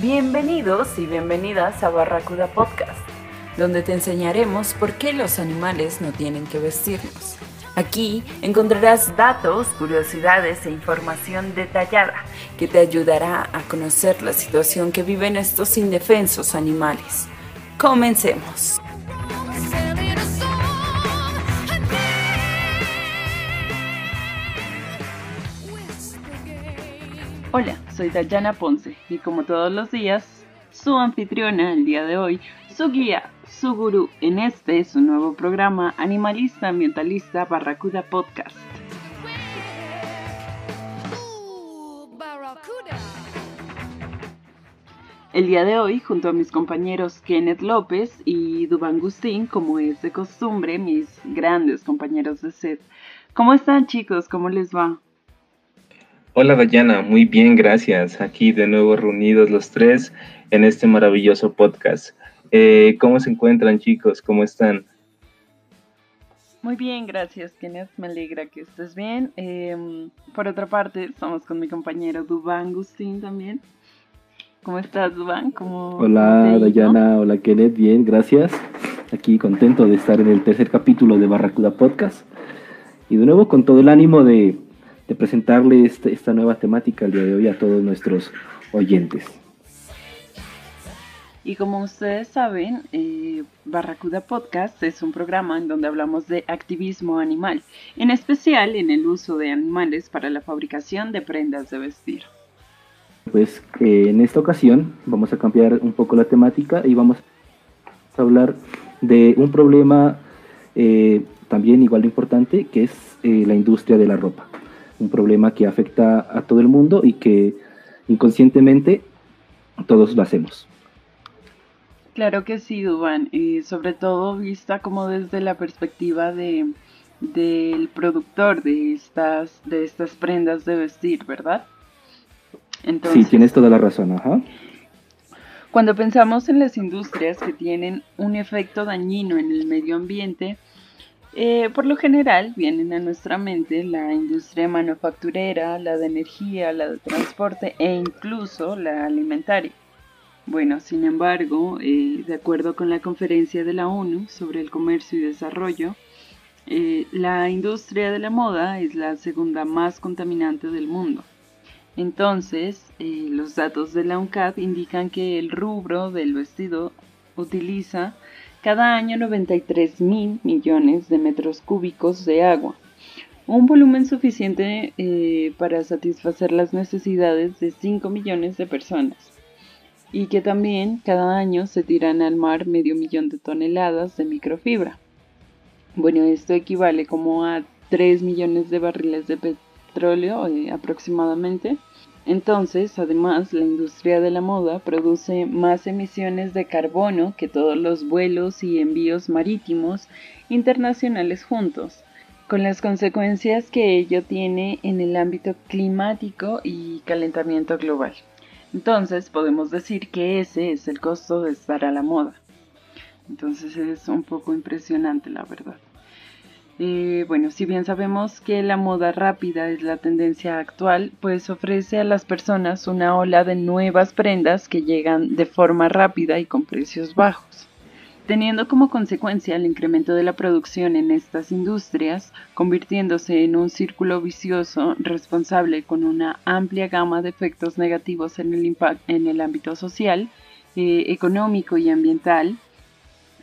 Bienvenidos y bienvenidas a Barracuda Podcast, donde te enseñaremos por qué los animales no tienen que vestirnos. Aquí encontrarás datos, curiosidades e información detallada que te ayudará a conocer la situación que viven estos indefensos animales. Comencemos. Hola, soy Dayana Ponce y como todos los días, su anfitriona el día de hoy, su guía, su gurú en este su nuevo programa animalista ambientalista Barracuda Podcast. El día de hoy, junto a mis compañeros Kenneth López y Dubán Gustín, como es de costumbre, mis grandes compañeros de set. ¿Cómo están chicos? ¿Cómo les va? Hola Dayana, muy bien, gracias. Aquí de nuevo reunidos los tres en este maravilloso podcast. Eh, ¿Cómo se encuentran chicos? ¿Cómo están? Muy bien, gracias Kenneth, me alegra que estés bien. Em, por otra parte, estamos con mi compañero Dubán Gustín también. ¿Cómo estás Dubán? ¿Cómo hola Dayana, hola Kenneth, bien, gracias. Aquí contento de estar en el tercer capítulo de Barracuda Podcast. Y de nuevo con todo el ánimo de de presentarle este, esta, nueva temática el día de hoy a todos nuestros oyentes. Y como ustedes saben, eh, Barracuda Podcast es un programa en donde hablamos de activismo animal, en especial en el uso de animales para la fabricación de prendas de vestir. Pues eh, en esta ocasión vamos a cambiar un poco la temática y vamos a hablar de un problema eh, también igual de importante que es la industria de la ropa un problema que afecta a todo el mundo y que inconscientemente todos lo hacemos. Claro que sí, Duban, y sobre todo vista como desde la perspectiva de, del productor de estas, de estas prendas de vestir, ¿verdad? Entonces, sí, tienes toda la razón, ajá. Cuando pensamos en las industrias que tienen un efecto dañino en el medio ambiente, eh, por lo general vienen a nuestra mente la industria manufacturera, la de energía, la de transporte e incluso la alimentaria. Bueno, sin embargo, eh, de acuerdo con la conferencia de la ONU sobre el comercio y desarrollo, eh, la industria de la moda es la segunda más contaminante del mundo. Entonces, los datos de la UNCAD indican que el rubro del vestido utiliza cada año 93 mil millones de metros cúbicos de agua, un volumen suficiente eh, para satisfacer las necesidades de 5 millones de personas, y que también cada año se tiran al mar medio millón de toneladas de microfibra. Bueno, esto equivale como a 3 millones de barriles de petróleo eh, aproximadamente entonces, además, la industria de la moda produce más emisiones de carbono que todos los vuelos y envíos marítimos internacionales juntos, con las consecuencias que ello tiene en el ámbito climático y calentamiento global. Entonces, podemos decir que ese es el costo de estar a la moda. Entonces es un poco impresionante, la verdad. Eh, bueno, si bien sabemos que la moda rápida es la tendencia actual, pues ofrece a las personas una ola de nuevas prendas que llegan de forma rápida y con precios bajos, teniendo como consecuencia el incremento de la producción en estas industrias, convirtiéndose en un círculo vicioso responsable con una amplia gama de efectos negativos en el, en el ámbito social, eh, económico y ambiental,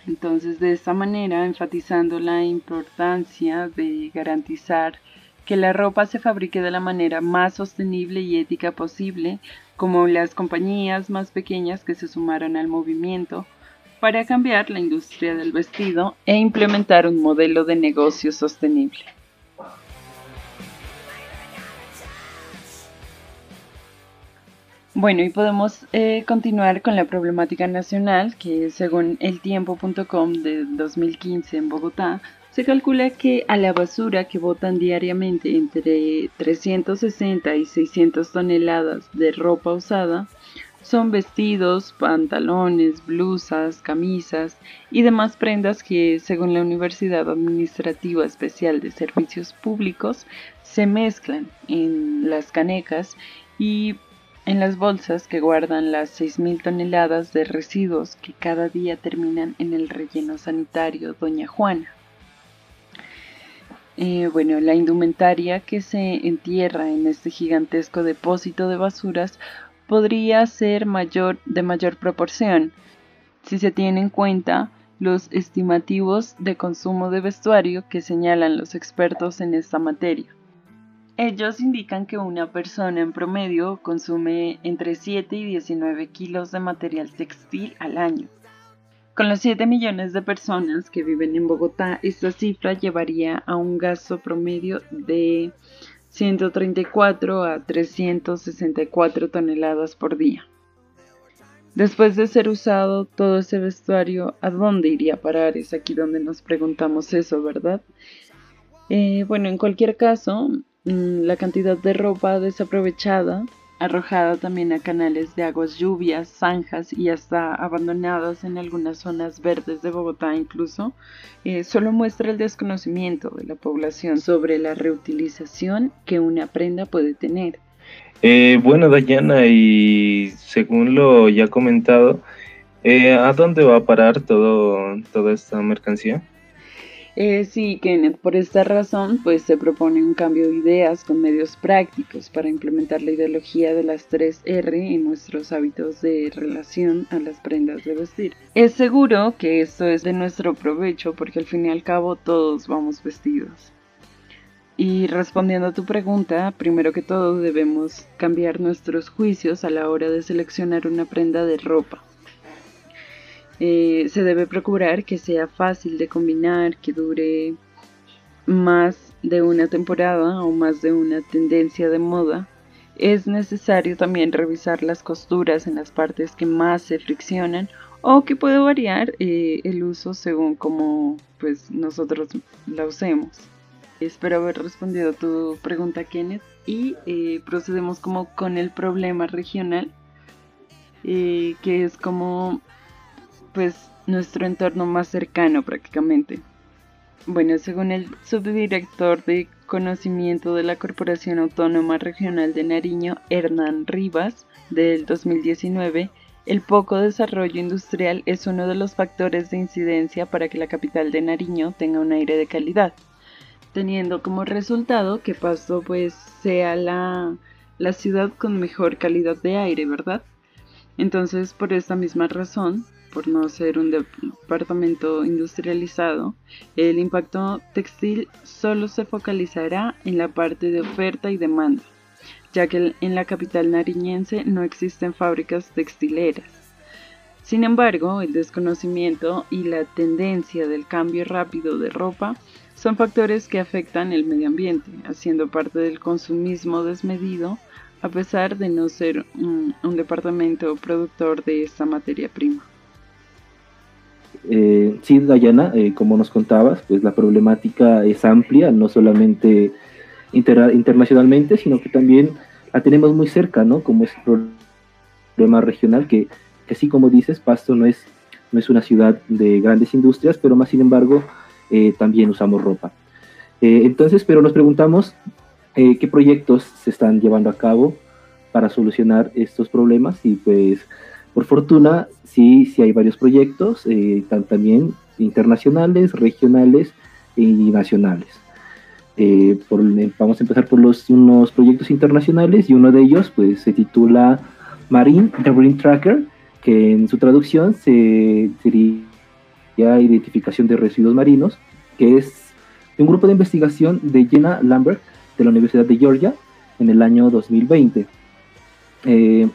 entonces, de esta manera, enfatizando la importancia de garantizar que la ropa se fabrique de la manera más sostenible y ética posible, como las compañías más pequeñas que se sumaron al movimiento, para cambiar la industria del vestido e implementar un modelo de negocio sostenible. Bueno, y podemos eh, continuar con la problemática nacional, que según eltiempo.com de 2015 en Bogotá, se calcula que a la basura que botan diariamente entre 360 y 600 toneladas de ropa usada, son vestidos, pantalones, blusas, camisas y demás prendas que, según la Universidad Administrativa Especial de Servicios Públicos, se mezclan en las canecas y en las bolsas que guardan las 6.000 toneladas de residuos que cada día terminan en el relleno sanitario Doña Juana. Eh, bueno, la indumentaria que se entierra en este gigantesco depósito de basuras podría ser mayor, de mayor proporción si se tiene en cuenta los estimativos de consumo de vestuario que señalan los expertos en esta materia. Ellos indican que una persona en promedio consume entre 7 y 19 kilos de material textil al año. Con los 7 millones de personas que viven en Bogotá, esta cifra llevaría a un gasto promedio de 134 a 364 toneladas por día. Después de ser usado todo ese vestuario, ¿a dónde iría a parar? Es aquí donde nos preguntamos eso, ¿verdad? Eh, bueno, en cualquier caso, la cantidad de ropa desaprovechada arrojada también a canales de aguas lluvias, zanjas y hasta abandonadas en algunas zonas verdes de Bogotá incluso, eh, solo muestra el desconocimiento de la población sobre la reutilización que una prenda puede tener. Eh, bueno, Dayana, y según lo ya comentado, eh, ¿a dónde va a parar todo, toda esta mercancía? Eh, sí, Kenneth, por esta razón, pues se propone un cambio de ideas con medios prácticos para implementar la ideología de las 3R en nuestros hábitos de relación a las prendas de vestir. Es seguro que esto es de nuestro provecho porque al fin y al cabo todos vamos vestidos. Y respondiendo a tu pregunta, primero que todo debemos cambiar nuestros juicios a la hora de seleccionar una prenda de ropa. Eh, se debe procurar que sea fácil de combinar, que dure más de una temporada o más de una tendencia de moda. Es necesario también revisar las costuras en las partes que más se friccionan o que puede variar eh, el uso según como pues nosotros la usemos. Espero haber respondido tu pregunta Kenneth y eh, procedemos como con el problema regional que es como pues nuestro entorno más cercano prácticamente. Bueno, según el subdirector de conocimiento de la Corporación Autónoma Regional de Nariño, Hernán Rivas, del 2019, el poco desarrollo industrial es uno de los factores de incidencia para que la capital de Nariño tenga un aire de calidad, teniendo como resultado que Pasto pues sea la, la ciudad con mejor calidad de aire, ¿verdad? Entonces, por esta misma razón, por no ser un departamento industrializado, el impacto textil solo se focalizará en la parte de oferta y demanda, ya que en la capital nariñense no existen fábricas textileras. Sin embargo, el desconocimiento y la tendencia del cambio rápido de ropa son factores que afectan el medio ambiente, haciendo parte del consumismo desmedido, a pesar de no ser un, departamento productor de esta materia prima. Eh, sí, Dayana, eh, como nos contabas, pues la problemática es amplia, no solamente internacionalmente, sino que también la tenemos muy cerca, ¿no? Como es el problema regional, que, que así como dices, Pasto no es, no es una ciudad de grandes industrias, pero más sin embargo eh, también usamos ropa. Eh, entonces, pero nos preguntamos qué proyectos se están llevando a cabo para solucionar estos problemas y pues por fortuna, sí, sí hay varios proyectos, eh, también internacionales, regionales y nacionales. Eh, vamos a empezar por los, unos proyectos internacionales y uno de ellos pues, se titula Marine, The Marine Tracker, que en su traducción se sería Identificación de Residuos Marinos, que es un grupo de investigación de Jenna Lambert de la Universidad de Georgia en el año 2020. Eh,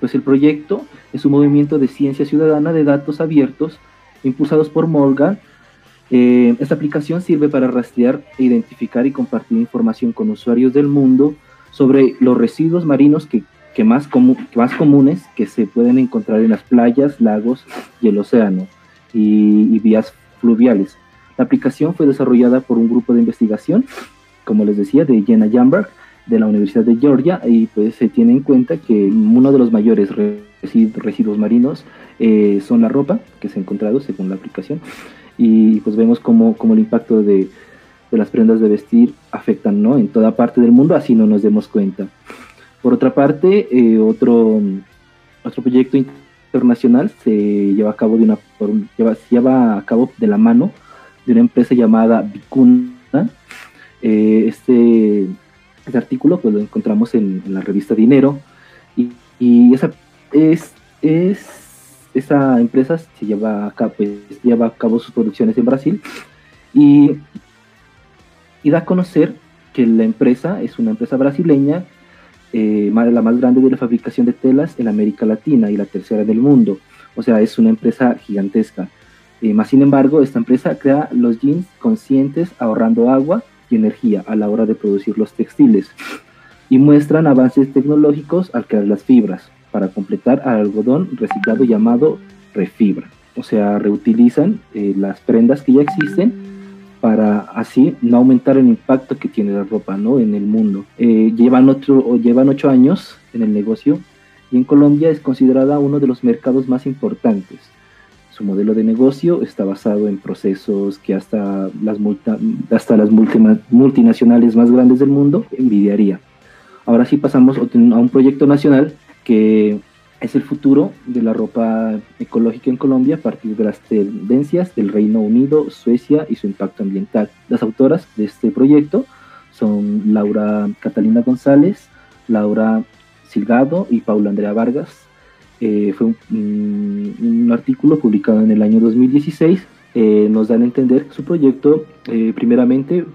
pues el proyecto es un movimiento de ciencia ciudadana de datos abiertos impulsados por Morgan. Eh, esta aplicación sirve para rastrear, identificar y compartir información con usuarios del mundo sobre los residuos marinos que, más, más comunes que se pueden encontrar en las playas, lagos y el océano y, y vías fluviales. La aplicación fue desarrollada por un grupo de investigación, como les decía, de Jenna Jamberg, de la Universidad de Georgia y pues se tiene en cuenta que uno de los mayores residuos marinos eh, son la ropa que se ha encontrado según la aplicación y pues vemos como, el impacto de, las prendas de vestir afectan ¿no? en toda parte del mundo, así no nos demos cuenta. Por otra parte, eh, otro, otro proyecto internacional se lleva a cabo de una lleva, lleva a cabo de la mano de una empresa llamada Vicuna. Eh, este, artículo pues lo encontramos en, la revista Dinero y, y, esa es, es esa empresa se lleva a cabo, pues, lleva a cabo sus producciones en Brasil y, y da a conocer que la empresa es una empresa brasileña eh, la más grande de la fabricación de telas en América Latina y la tercera del mundo. O sea, es una empresa gigantesca. Eh, más sin embargo, esta empresa crea los jeans conscientes ahorrando agua y energía a la hora de producir los textiles y muestran avances tecnológicos al crear las fibras para completar al algodón reciclado llamado refibra. O sea, reutilizan eh, las prendas que ya existen para así no aumentar el impacto que tiene la ropa ¿no? en el mundo. Eh, llevan, otro, llevan ocho años en el negocio y en Colombia es considerada uno de los mercados más importantes. Su modelo de negocio está basado en procesos que hasta las, hasta las multinacionales más grandes del mundo envidiaría. Ahora sí pasamos a un proyecto nacional que es el futuro de la ropa ecológica en Colombia a partir de las tendencias del Reino Unido, Suecia y su impacto ambiental. Las autoras de este proyecto son Laura Catalina González, Laura Silgado y Paula Andrea Vargas. Eh, fue un, artículo publicado en el año 2016. Eh, nos dan a entender que su proyecto, eh, primeramente,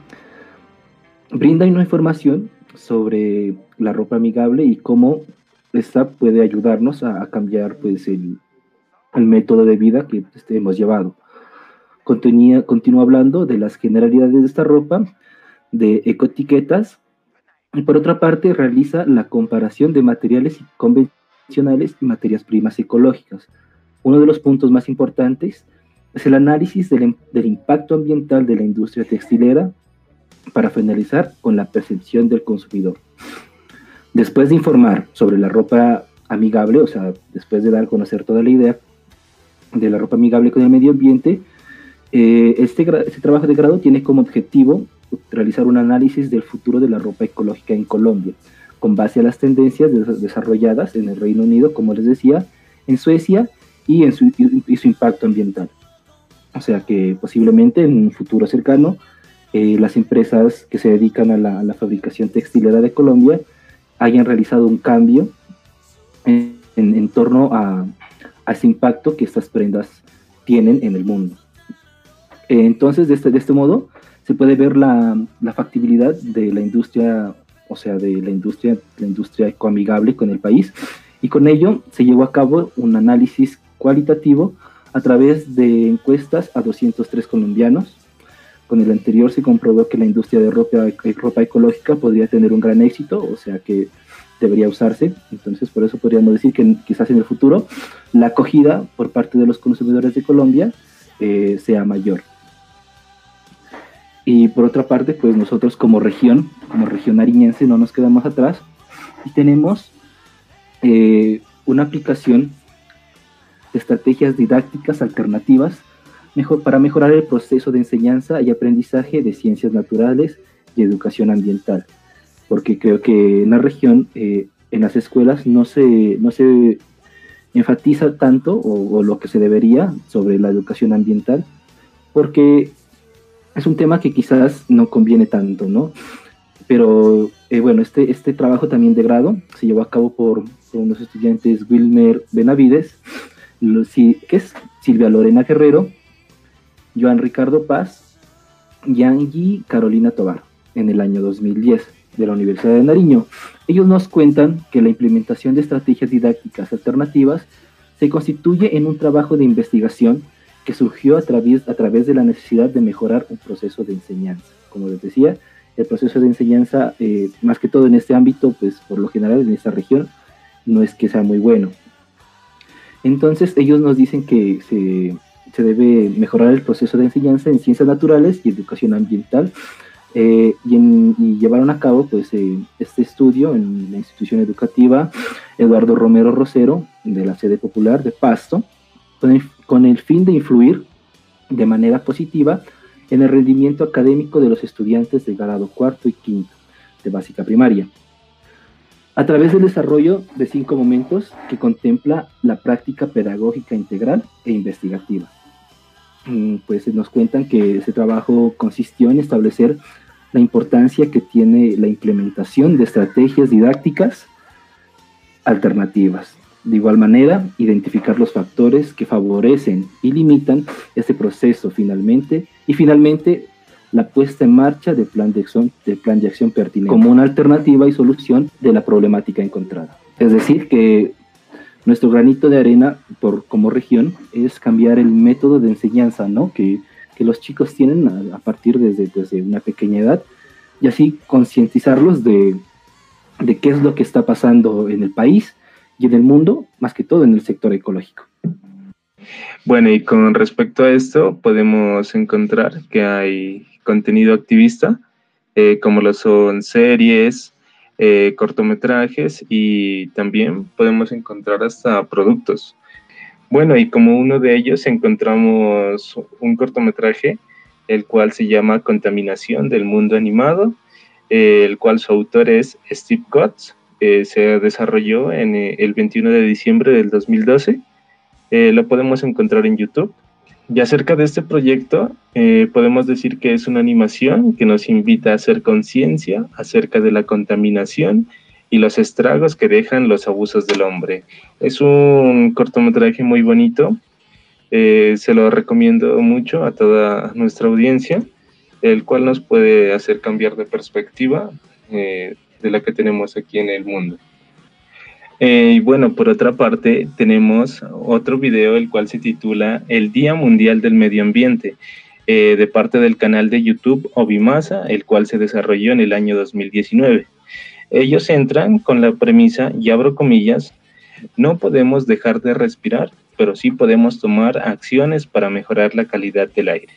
brinda una información sobre la ropa amigable y cómo esta puede ayudarnos a, cambiar pues, el, método de vida que este, hemos llevado. Continúa, continúa hablando de las generalidades de esta ropa, de ecoetiquetas, y por otra parte realiza la comparación de materiales y materias primas ecológicas. Uno de los puntos más importantes es el análisis del, del impacto ambiental de la industria textilera para finalizar con la percepción del consumidor. Después de informar sobre la ropa amigable, o sea, después de dar a conocer toda la idea de la ropa amigable con el medio ambiente, eh, este, este, trabajo de grado tiene como objetivo realizar un análisis del futuro de la ropa ecológica en Colombia, con base a las tendencias desarrolladas en el Reino Unido, como les decía, en Suecia y en su, impacto ambiental. O sea que posiblemente en un futuro cercano, eh, las empresas que se dedican a la, a fabricación textilera de Colombia hayan realizado un cambio en, torno a, ese impacto que estas prendas tienen en el mundo. Entonces, de este, de este modo, se puede ver la, factibilidad de la industria, o sea, de la industria, la industria ecoamigable con el país, y con ello se llevó a cabo un análisis cualitativo a través de encuestas a 203 colombianos. Con el anterior se comprobó que la industria de ropa, ropa ecológica podría tener un gran éxito, o sea que debería usarse. Entonces, por eso podríamos decir que quizás en el futuro la acogida por parte de los consumidores de Colombia eh, sea mayor. Y por otra parte, pues nosotros como región, como región ariñense, no nos quedamos atrás. Y tenemos eh, una aplicación de estrategias didácticas alternativas mejor, para mejorar el proceso de enseñanza y aprendizaje de ciencias naturales y educación ambiental. Porque creo que en la región, eh, en las escuelas, no se, no se enfatiza tanto o, lo que se debería sobre la educación ambiental, porque es un tema que quizás no conviene tanto, ¿no? Pero eh, bueno, este, este trabajo también de grado se llevó a cabo por, unos estudiantes Wilmer Benavides, que es Silvia Lorena Guerrero, Joan Ricardo Paz y Angie Carolina Tobar en el año 2010 de la Universidad de Nariño. Ellos nos cuentan que la implementación de estrategias didácticas alternativas se constituye en un trabajo de investigación que surgió a través, a través de la necesidad de mejorar un proceso de enseñanza. Como les decía, el proceso de enseñanza, eh, más que todo en este ámbito, pues por lo general en esta región, no es que sea muy bueno. Entonces ellos nos dicen que se, se debe mejorar el proceso de enseñanza en ciencias naturales y educación ambiental eh, y, llevaron a cabo pues, eh, este estudio en la institución educativa Eduardo Romero Rosero de la sede popular de Pasto, con el, fin de influir de manera positiva en el rendimiento académico de los estudiantes de grado cuarto y quinto de básica primaria, a través del desarrollo de cinco momentos que contempla la práctica pedagógica integral e investigativa. Mm, pues nos cuentan que ese trabajo consistió en establecer la importancia que tiene la implementación de estrategias didácticas alternativas. De igual manera, identificar los factores que favorecen y limitan este proceso finalmente y finalmente la puesta en marcha del plan de acción, plan de acción pertinente como una alternativa y solución de la problemática encontrada. Es decir, que nuestro granito de arena por, como región es cambiar el método de enseñanza ¿no? que, que los chicos tienen a, partir desde, desde, una pequeña edad y así concientizarlos de, de qué es lo que está pasando en el país y en el mundo, más que todo en el sector ecológico. Bueno, y con respecto a esto, podemos encontrar que hay contenido activista, eh, como lo son series, eh, cortometrajes y también podemos encontrar hasta productos. Bueno, y como uno de ellos encontramos un cortometraje, el cual se llama Contaminación del Mundo Animado, eh, el cual su autor es Steve Kotz. se desarrolló en el 21 de diciembre del 2012. lo podemos encontrar en YouTube y acerca de este proyecto, eh, podemos decir que es una animación que nos invita a hacer conciencia acerca de la contaminación y los estragos que dejan los abusos del hombre. Es un cortometraje muy bonito, eh, se lo recomiendo mucho a toda nuestra audiencia, el cual nos puede hacer cambiar de perspectiva eh, de la que tenemos aquí en el mundo. Eh, y bueno, por otra parte, tenemos otro video, el cual se titula El Día Mundial del Medio Ambiente, eh, de parte del canal de YouTube Obimasa, el cual se desarrolló en el año 2019. Ellos entran con la premisa, y abro comillas, no podemos dejar de respirar, pero sí podemos tomar acciones para mejorar la calidad del aire.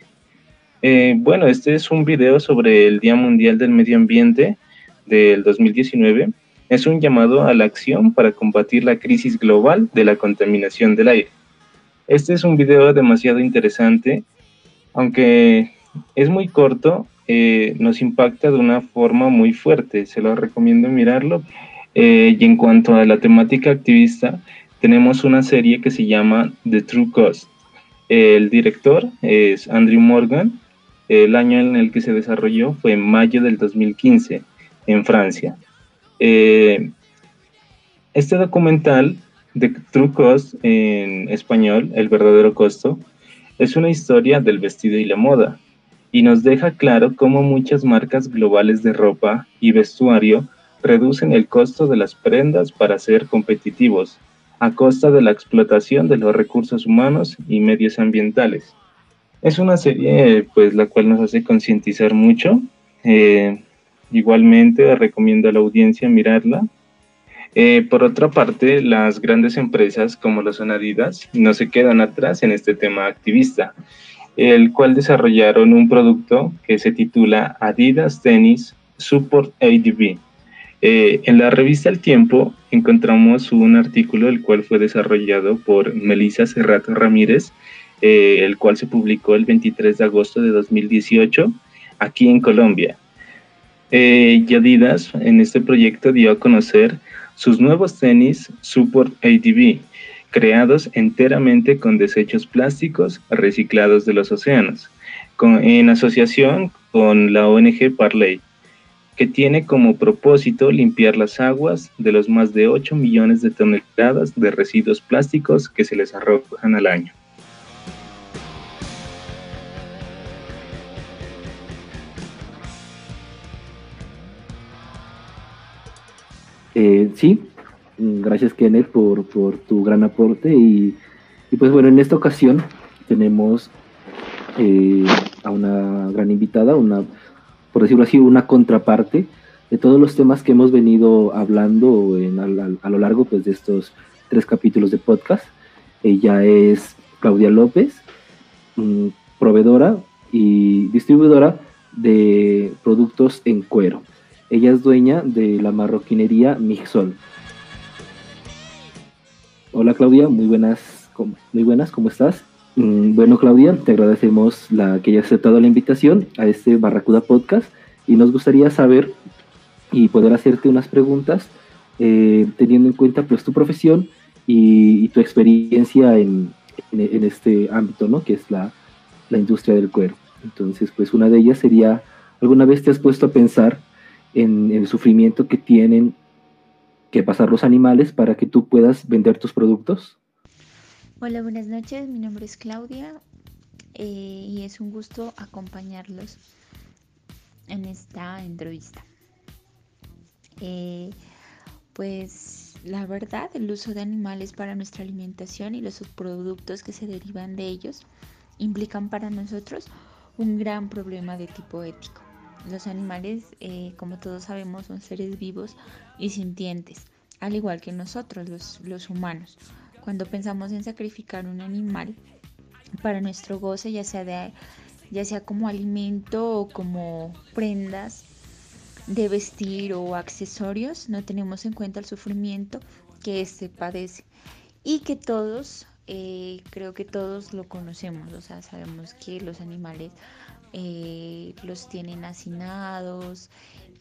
Eh, bueno, este es un video sobre el Día Mundial del Medio Ambiente del 2019 es un llamado a la acción para combatir la crisis global de la contaminación del aire. Este es un video demasiado interesante, aunque es muy corto, eh, nos impacta de una forma muy fuerte, se lo recomiendo mirarlo. Eh, y en cuanto a la temática activista, tenemos una serie que se llama The True Cost. El director es Andrew Morgan. El año en el que se desarrolló fue en mayo del 2015 en Francia. Eh, este documental de True Cost en español, El verdadero costo, es una historia del vestido y la moda y nos deja claro cómo muchas marcas globales de ropa y vestuario reducen el costo de las prendas para ser competitivos a costa de la explotación de los recursos humanos y medios ambientales. Es una serie pues la cual nos hace concientizar mucho eh, Igualmente recomiendo a la audiencia mirarla. Eh, por otra parte, las grandes empresas como lo son Adidas no se quedan atrás en este tema activista, el cual desarrollaron un producto que se titula Adidas Tennis Support ADB. Eh, en la revista El Tiempo encontramos un artículo el cual fue desarrollado por Melissa Serrato Ramírez, eh, el cual se publicó el 23 de agosto de 2018 aquí en Colombia. Eh, Adidas en este proyecto dio a conocer sus nuevos tenis Support ADB, creados enteramente con desechos plásticos reciclados de los océanos, en asociación con la ONG Parley, que tiene como propósito limpiar las aguas de los más de 8 millones de toneladas de residuos plásticos que se les arrojan al año. Eh, sí, gracias Kenneth por, tu gran aporte y, pues bueno, en esta ocasión tenemos eh, a una gran invitada, una, por decirlo así, una contraparte de todos los temas que hemos venido hablando a, lo largo pues, de estos tres capítulos de podcast. Ella es Claudia López, mm, proveedora y distribuidora de productos en cuero. Ella es dueña de la marroquinería Mixol. Hola Claudia, muy buenas, muy buenas, ¿cómo estás? Mm, bueno Claudia, te agradecemos la que hayas aceptado la invitación a este Barracuda Podcast y nos gustaría saber y poder hacerte unas preguntas eh, teniendo en cuenta pues tu profesión y, tu experiencia en, este ámbito, ¿no? Que es la, industria del cuero. Entonces, pues una de ellas sería, ¿alguna vez te has puesto a pensar en, el sufrimiento que tienen que pasar los animales para que tú puedas vender tus productos? Hola, buenas noches. Mi nombre es Claudia eh, y es un gusto acompañarlos en esta entrevista. Eh, pues la verdad, el uso de animales para nuestra alimentación y los subproductos que se derivan de ellos implican para nosotros un gran problema de tipo ético. Los animales, eh, como todos sabemos, son seres vivos y sintientes, al igual que nosotros, los, los humanos. Cuando pensamos en sacrificar un animal para nuestro goce, ya sea, ya sea como alimento o como prendas de vestir o accesorios, no tenemos en cuenta el sufrimiento que éste padece y que todos, eh, creo que todos lo conocemos, o sea, sabemos que los animales eh, los tienen hacinados,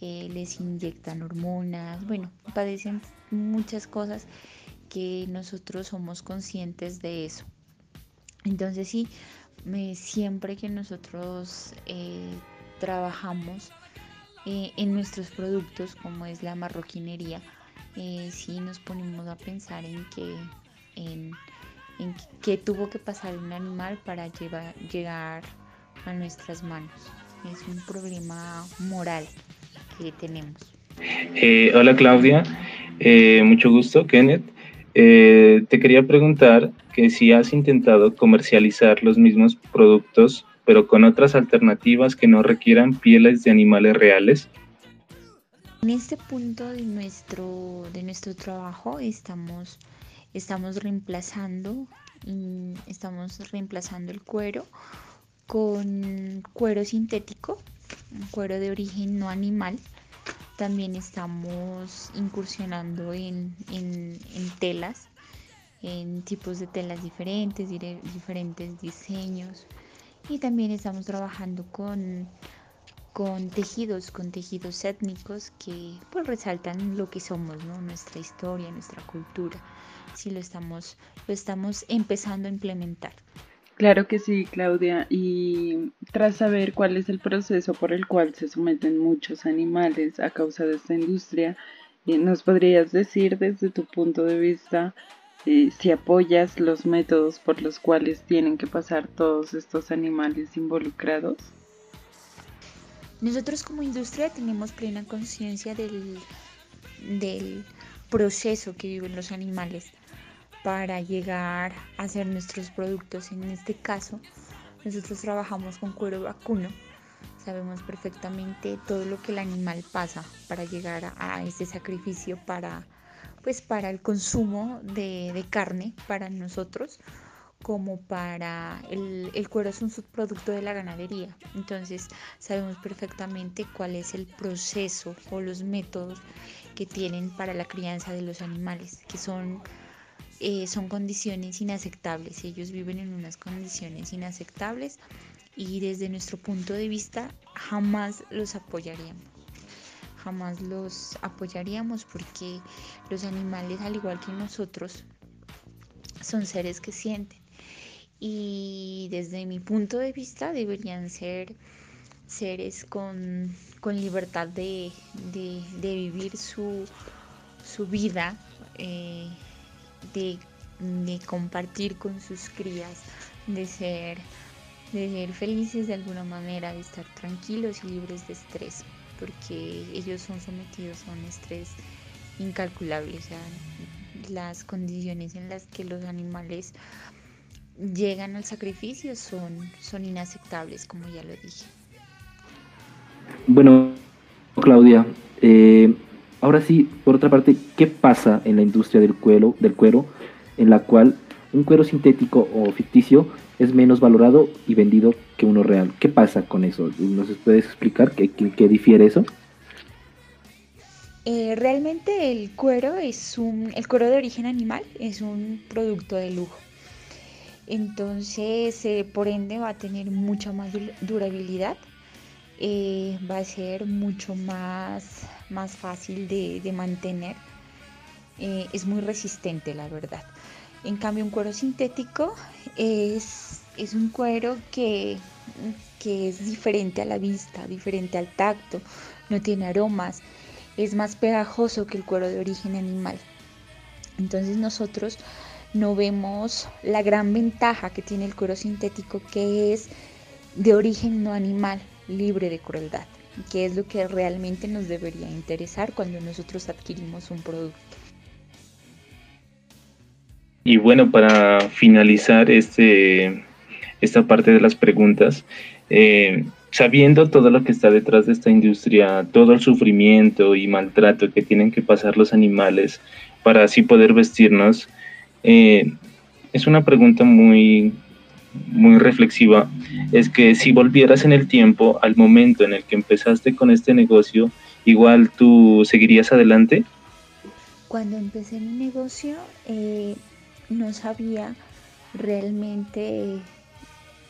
eh, les inyectan hormonas, bueno, padecen muchas cosas que nosotros somos conscientes de eso. Entonces sí, siempre que nosotros trabajamos, eh, en nuestros productos, como es la marroquinería, si nos ponemos a pensar en que en, qué tuvo que pasar un animal para llegar a nuestras manos. Es un problema moral que tenemos. Eh, hola Claudia, mucho gusto, Kenneth. te quería preguntar que si has intentado comercializar los mismos productos pero con otras alternativas que no requieran pieles de animales reales? En este punto de nuestro, de nuestro trabajo estamos, estamos reemplazando, mm, estamos reemplazando el cuero con cuero sintético, cuero de origen no animal. También estamos incursionando en, en telas, en tipos de telas diferentes, diferentes diseños y también estamos trabajando con, con tejidos, con tejidos étnicos que pues resaltan lo que somos, nuestra historia, nuestra cultura. Sí lo estamos, lo estamos empezando a implementar. Claro que sí, Claudia. Y tras saber cuál es el proceso por el cual se someten muchos animales a causa de esta industria, eh, ¿nos podrías decir desde tu punto de vista eh, si apoyas los métodos por los cuales tienen que pasar todos estos animales involucrados? Nosotros como industria tenemos plena conciencia del, del proceso que viven los animales para llegar a hacer nuestros productos. En este caso, nosotros trabajamos con cuero vacuno. Sabemos perfectamente todo lo que el animal pasa para llegar a este sacrificio para pues para el consumo de, carne para nosotros como para el, el, cuero es un subproducto de la ganadería. Entonces sabemos perfectamente cuál es el proceso o los métodos que tienen para la crianza de los animales, que son, eh, son condiciones inaceptables. Ellos viven en unas condiciones inaceptables y desde nuestro punto de vista jamás los apoyaríamos jamás los apoyaríamos porque los animales, al igual que nosotros, son seres que sienten. Y desde mi punto de vista deberían ser seres con, libertad de, vivir su, vida, eh, de, compartir con sus crías, de ser, de ser felices de alguna manera, de estar tranquilos y libres de estrés porque ellos son sometidos a un estrés incalculable, o sea, las condiciones en las que los animales llegan al sacrificio son, son inaceptables, como ya lo dije. Bueno, Claudia, eh, ahora sí, por otra parte, ¿qué pasa en la industria del cuero, del cuero en la cual un cuero sintético o ficticio es menos valorado y vendido que uno real. ¿Qué pasa con eso? ¿Nos puedes explicar qué, qué, difiere eso? Eh, realmente el cuero es un, el cuero de origen animal es un producto de lujo. Entonces, eh, por ende, va a tener mucha más durabilidad, eh, va a ser mucho más, más fácil de, mantener, es muy resistente, la verdad. En cambio, un cuero sintético es, es un cuero que, que es diferente a la vista, diferente al tacto, no tiene aromas, es más pegajoso que el cuero de origen animal. Entonces nosotros no vemos la gran ventaja que tiene el cuero sintético que es de origen no animal, libre de crueldad, que es lo que realmente nos debería interesar cuando nosotros adquirimos un producto. Y bueno, para finalizar este, esta parte de las preguntas, eh, sabiendo todo lo que está detrás de esta industria, todo el sufrimiento y maltrato que tienen que pasar los animales para así poder vestirnos, eh, es una pregunta muy, muy reflexiva. Es que si volvieras en el tiempo al momento en el que empezaste con este negocio, igual tú seguirías adelante. Cuando empecé mi negocio, eh, no sabía realmente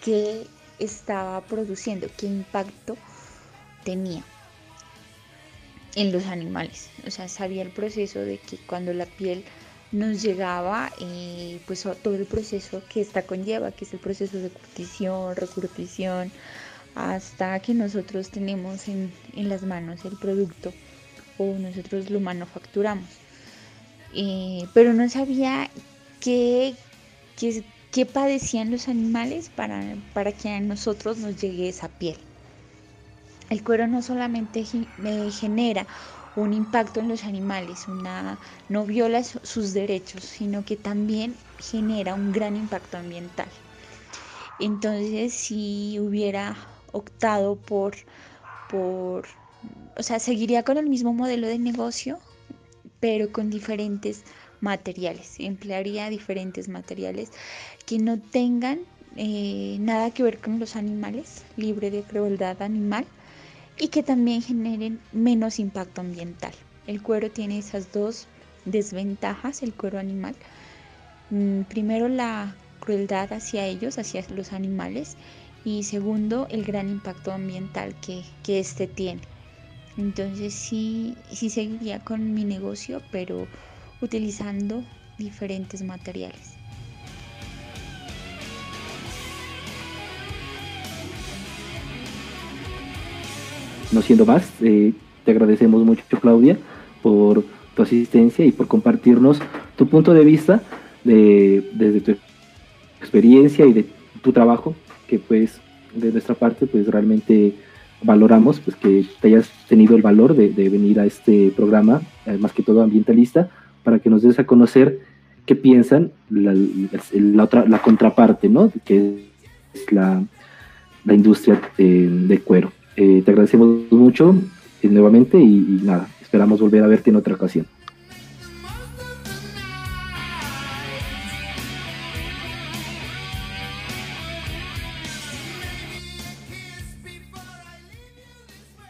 qué estaba produciendo, qué impacto tenía en los animales. O sea, sabía el proceso de que cuando la piel nos llegaba, eh, pues todo el proceso que esta conlleva, que es el proceso de curtición, recurtición, hasta que nosotros tenemos en, las manos el producto o nosotros lo manufacturamos. Eh, pero no sabía qué, qué, padecían los animales para, para que a nosotros nos llegue esa piel. El cuero no solamente genera un impacto en los animales, una, no viola sus derechos, sino que también genera un gran impacto ambiental. Entonces, si hubiera optado por, por, o sea, seguiría con el mismo modelo de negocio, pero con diferentes materiales, emplearía diferentes materiales que no tengan eh, nada que ver con los animales, libre de crueldad animal y que también generen menos impacto ambiental. El cuero tiene esas dos desventajas, el cuero animal. Mm, primero la crueldad hacia ellos, hacia los animales y segundo el gran impacto ambiental que, que este tiene. Entonces sí, sí seguiría con mi negocio, pero utilizando diferentes materiales. No siendo más, eh, te agradecemos mucho Claudia por tu asistencia y por compartirnos tu punto de vista de, desde tu experiencia y de tu trabajo, que pues de nuestra parte pues realmente valoramos pues que te hayas tenido el valor de, venir a este programa, más que todo ambientalista, para que nos des a conocer qué piensan la, la, otra, la contraparte, ¿no? Que es la, la industria de cuero. Eh, te agradecemos mucho eh, nuevamente y nada, esperamos volver a verte en otra ocasión.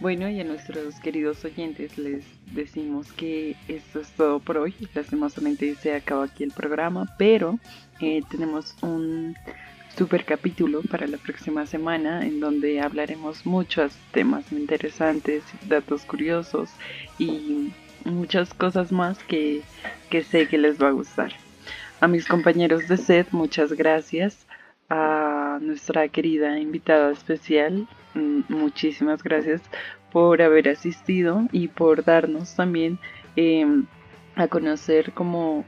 Bueno, y a nuestros queridos oyentes les decimos que esto es todo por hoy. Lastimosamente se acaba aquí el programa, pero eh, tenemos un super capítulo para la próxima semana en donde hablaremos muchos temas interesantes, datos curiosos y muchas cosas más que, que sé que les va a gustar. A mis compañeros de SED, muchas gracias. A nuestra querida invitada especial, Mm, muchísimas gracias por haber asistido y por darnos también em, a conocer cómo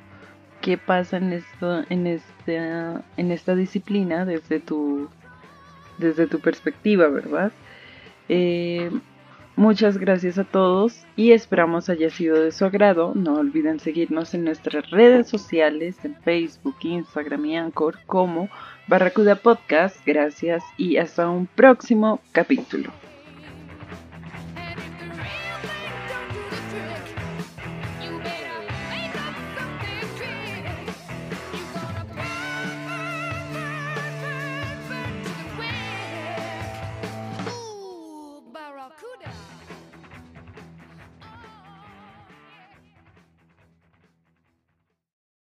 qué pasa en esto en esta en esta disciplina desde tu desde tu perspectiva verdad eh, muchas gracias a todos y esperamos haya sido de su agrado no olviden seguirnos en nuestras redes sociales en Facebook Instagram y Anchor como Barracuda Podcast. Gracias y hasta un próximo capítulo.